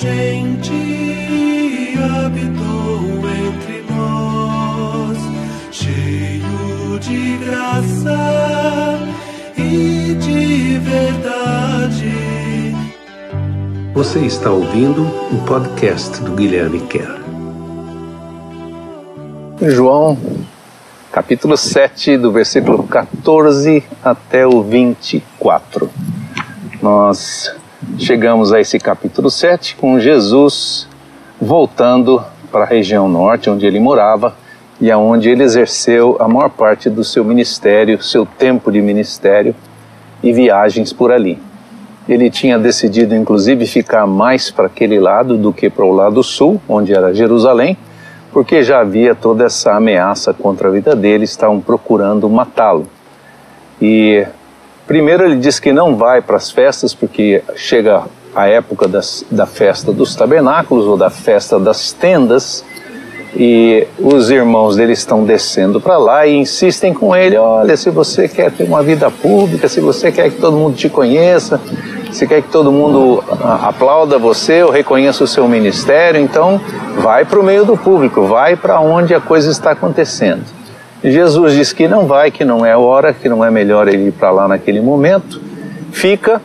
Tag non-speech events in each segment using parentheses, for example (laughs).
gente habitou entre nós, cheio de graça e de verdade. Você está ouvindo o podcast do Guilherme Kerr. João, capítulo 7, do versículo 14 até o 24. Nós chegamos a esse capítulo 7 com Jesus voltando para a região norte, onde ele morava e aonde ele exerceu a maior parte do seu ministério, seu tempo de ministério e viagens por ali. Ele tinha decidido, inclusive, ficar mais para aquele lado do que para o lado sul, onde era Jerusalém, porque já havia toda essa ameaça contra a vida dele, estavam procurando matá-lo. E primeiro ele diz que não vai para as festas, porque chega a época das, da festa dos tabernáculos ou da festa das tendas, e os irmãos dele estão descendo para lá e insistem com ele: olha, se você quer ter uma vida pública, se você quer que todo mundo te conheça, se quer que todo mundo ah, aplauda você ou reconheça o seu ministério, então vai para o meio do público, vai para onde a coisa está acontecendo. Jesus diz que não vai, que não é hora, que não é melhor ele ir para lá naquele momento, fica,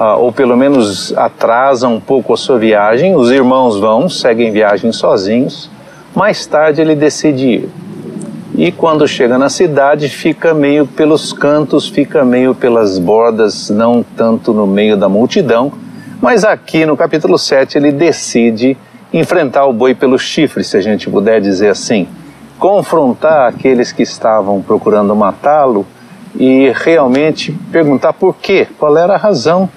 ah, ou pelo menos atrasa um pouco a sua viagem, os irmãos vão, seguem viagem sozinhos, mais tarde ele decide ir. E quando chega na cidade, fica meio pelos cantos, fica meio pelas bordas, não tanto no meio da multidão. Mas aqui no capítulo 7 ele decide enfrentar o boi pelo chifre, se a gente puder dizer assim. Confrontar aqueles que estavam procurando matá-lo e realmente perguntar por quê, qual era a razão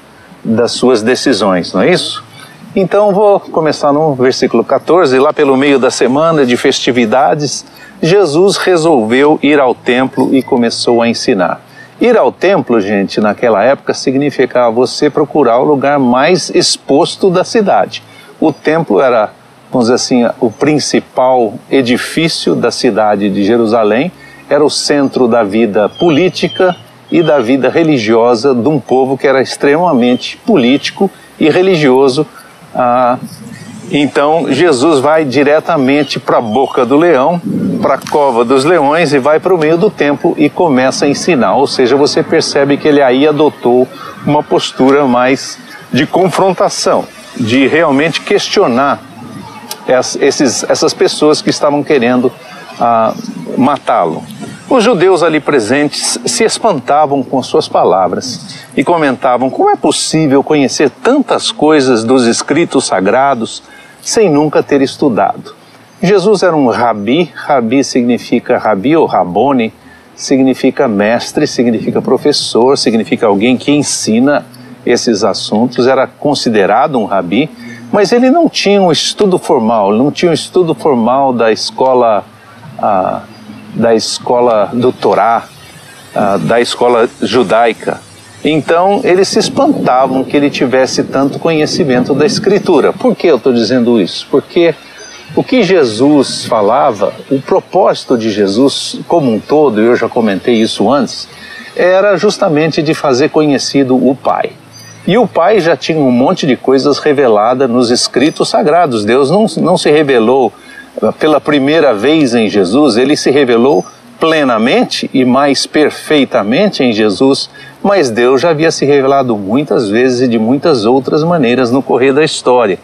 das suas decisões, não é isso? Então vou começar no versículo 14, lá pelo meio da semana de festividades, Jesus resolveu ir ao templo e começou a ensinar. Ir ao templo, gente, naquela época significava você procurar o lugar mais exposto da cidade. O templo era, vamos dizer assim, o principal edifício da cidade de Jerusalém, era o centro da vida política e da vida religiosa de um povo que era extremamente político e religioso ah, então Jesus vai diretamente para a boca do leão, para a cova dos leões e vai para o meio do templo e começa a ensinar. Ou seja, você percebe que ele aí adotou uma postura mais de confrontação, de realmente questionar esses, essas pessoas que estavam querendo ah, matá-lo. Os judeus ali presentes se espantavam com suas palavras e comentavam como é possível conhecer tantas coisas dos escritos sagrados sem nunca ter estudado. Jesus era um rabi, rabi significa rabi ou rabone, significa mestre, significa professor, significa alguém que ensina esses assuntos, era considerado um rabi, mas ele não tinha um estudo formal, não tinha um estudo formal da escola. Ah, da escola do Torá, uh, da escola judaica. Então eles se espantavam que ele tivesse tanto conhecimento da Escritura. Por que eu estou dizendo isso? Porque o que Jesus falava, o propósito de Jesus como um todo, eu já comentei isso antes, era justamente de fazer conhecido o Pai. E o Pai já tinha um monte de coisas reveladas nos escritos sagrados. Deus não, não se revelou pela primeira vez em Jesus, ele se revelou plenamente e mais perfeitamente em Jesus, mas Deus já havia se revelado muitas vezes e de muitas outras maneiras no correr da história.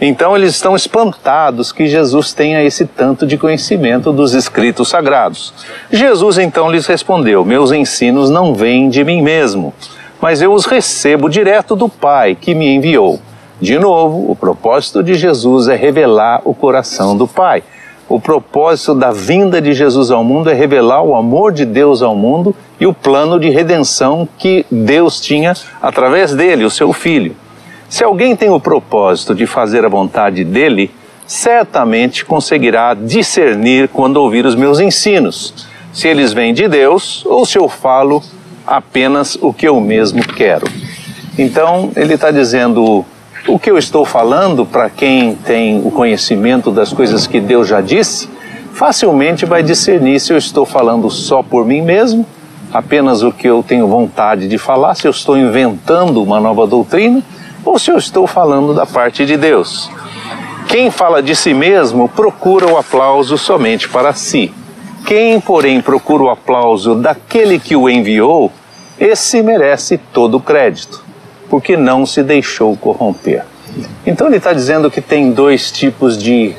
Então eles estão espantados que Jesus tenha esse tanto de conhecimento dos escritos sagrados. Jesus então lhes respondeu: Meus ensinos não vêm de mim mesmo, mas eu os recebo direto do Pai que me enviou. De novo, o propósito de Jesus é revelar o coração do Pai. O propósito da vinda de Jesus ao mundo é revelar o amor de Deus ao mundo e o plano de redenção que Deus tinha através dele, o seu Filho. Se alguém tem o propósito de fazer a vontade dele, certamente conseguirá discernir quando ouvir os meus ensinos, se eles vêm de Deus ou se eu falo apenas o que eu mesmo quero. Então, ele está dizendo o que eu estou falando, para quem tem o conhecimento das coisas que Deus já disse, facilmente vai discernir se eu estou falando só por mim mesmo, apenas o que eu tenho vontade de falar, se eu estou inventando uma nova doutrina, ou se eu estou falando da parte de Deus. Quem fala de si mesmo procura o aplauso somente para si. Quem, porém, procura o aplauso daquele que o enviou, esse merece todo o crédito, porque não se deixou corromper. Então ele está dizendo que tem dois tipos de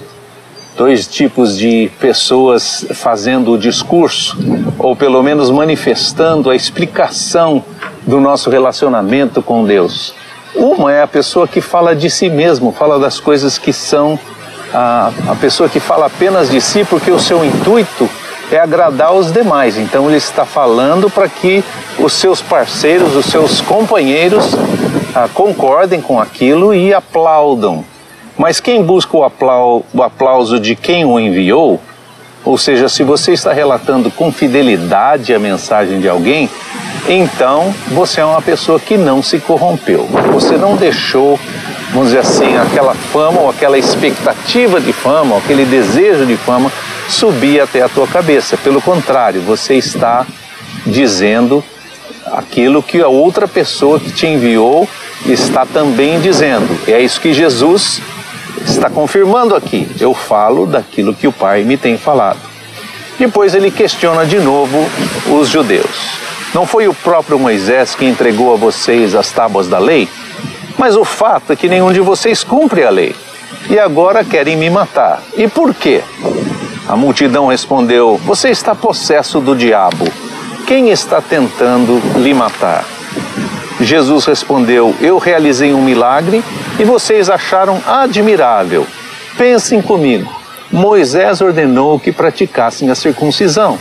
dois tipos de pessoas fazendo o discurso, ou pelo menos manifestando a explicação do nosso relacionamento com Deus. Uma é a pessoa que fala de si mesmo, fala das coisas que são a, a pessoa que fala apenas de si porque o seu intuito é agradar os demais. Então ele está falando para que os seus parceiros, os seus companheiros ah, concordem com aquilo e aplaudam. Mas quem busca o, aplau o aplauso de quem o enviou, ou seja, se você está relatando com fidelidade a mensagem de alguém, então você é uma pessoa que não se corrompeu. Você não deixou, vamos dizer assim, aquela fama ou aquela expectativa de fama, ou aquele desejo de fama subir até a tua cabeça. Pelo contrário, você está dizendo aquilo que a outra pessoa que te enviou está também dizendo. É isso que Jesus está confirmando aqui. Eu falo daquilo que o Pai me tem falado. Depois ele questiona de novo os judeus. Não foi o próprio Moisés que entregou a vocês as tábuas da lei? Mas o fato é que nenhum de vocês cumpre a lei. E agora querem me matar. E por quê? A multidão respondeu: Você está possesso do diabo. Quem está tentando lhe matar? Jesus respondeu: Eu realizei um milagre e vocês acharam admirável. Pensem comigo. Moisés ordenou que praticassem a circuncisão.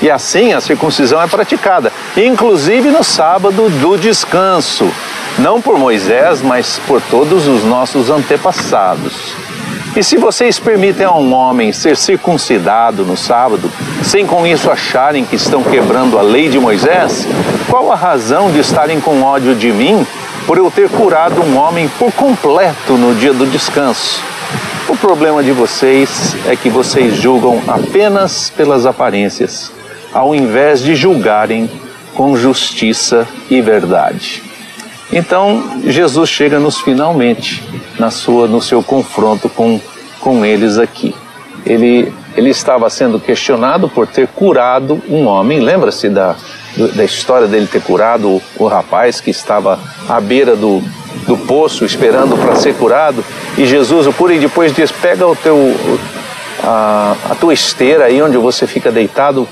E assim a circuncisão é praticada, inclusive no sábado do descanso. Não por Moisés, mas por todos os nossos antepassados. E se vocês permitem a um homem ser circuncidado no sábado, sem com isso acharem que estão quebrando a lei de Moisés, qual a razão de estarem com ódio de mim por eu ter curado um homem por completo no dia do descanso? O problema de vocês é que vocês julgam apenas pelas aparências, ao invés de julgarem com justiça e verdade. Então, Jesus chega nos finalmente na sua, no seu confronto com, com eles aqui. Ele, ele estava sendo questionado por ter curado um homem. Lembra-se da, da história dele ter curado o, o rapaz que estava à beira do, do poço esperando para ser curado? E Jesus o cura e depois diz: Pega o teu, a, a tua esteira aí onde você fica deitado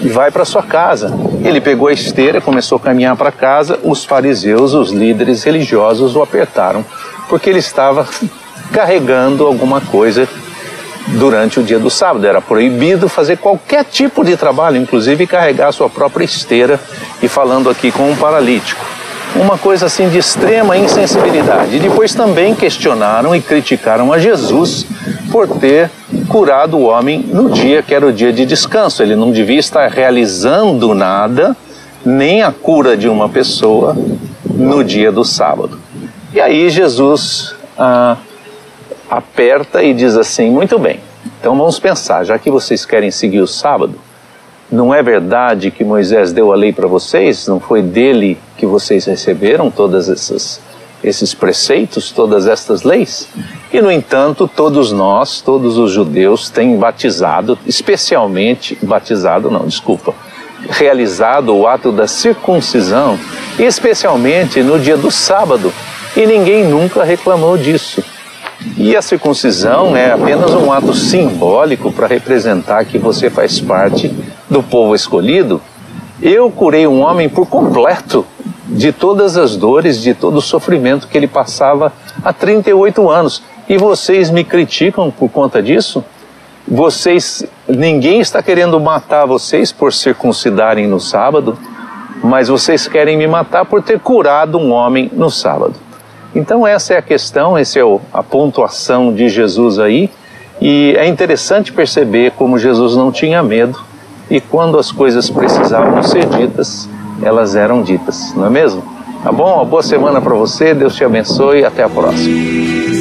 e vai para sua casa. Ele pegou a esteira, começou a caminhar para casa. Os fariseus, os líderes religiosos, o apertaram porque ele estava (laughs) carregando alguma coisa durante o dia do sábado. Era proibido fazer qualquer tipo de trabalho, inclusive carregar sua própria esteira e falando aqui com um paralítico. Uma coisa assim de extrema insensibilidade. Depois também questionaram e criticaram a Jesus por ter curado o homem no dia que era o dia de descanso. Ele não devia estar realizando nada, nem a cura de uma pessoa, no dia do sábado. E aí Jesus ah, aperta e diz assim: muito bem, então vamos pensar, já que vocês querem seguir o sábado, não é verdade que Moisés deu a lei para vocês? Não foi dele que vocês receberam todas essas esses preceitos, todas estas leis. E, no entanto, todos nós, todos os judeus, têm batizado, especialmente, batizado não, desculpa, realizado o ato da circuncisão, especialmente no dia do sábado, e ninguém nunca reclamou disso. E a circuncisão é apenas um ato simbólico para representar que você faz parte do povo escolhido. Eu curei um homem por completo de todas as dores, de todo o sofrimento que ele passava há 38 anos. E vocês me criticam por conta disso? Vocês, ninguém está querendo matar vocês por circuncidarem no sábado, mas vocês querem me matar por ter curado um homem no sábado. Então essa é a questão, essa é a pontuação de Jesus aí, e é interessante perceber como Jesus não tinha medo e quando as coisas precisavam ser ditas, elas eram ditas, não é mesmo? Tá bom? Uma boa semana para você, Deus te abençoe, até a próxima.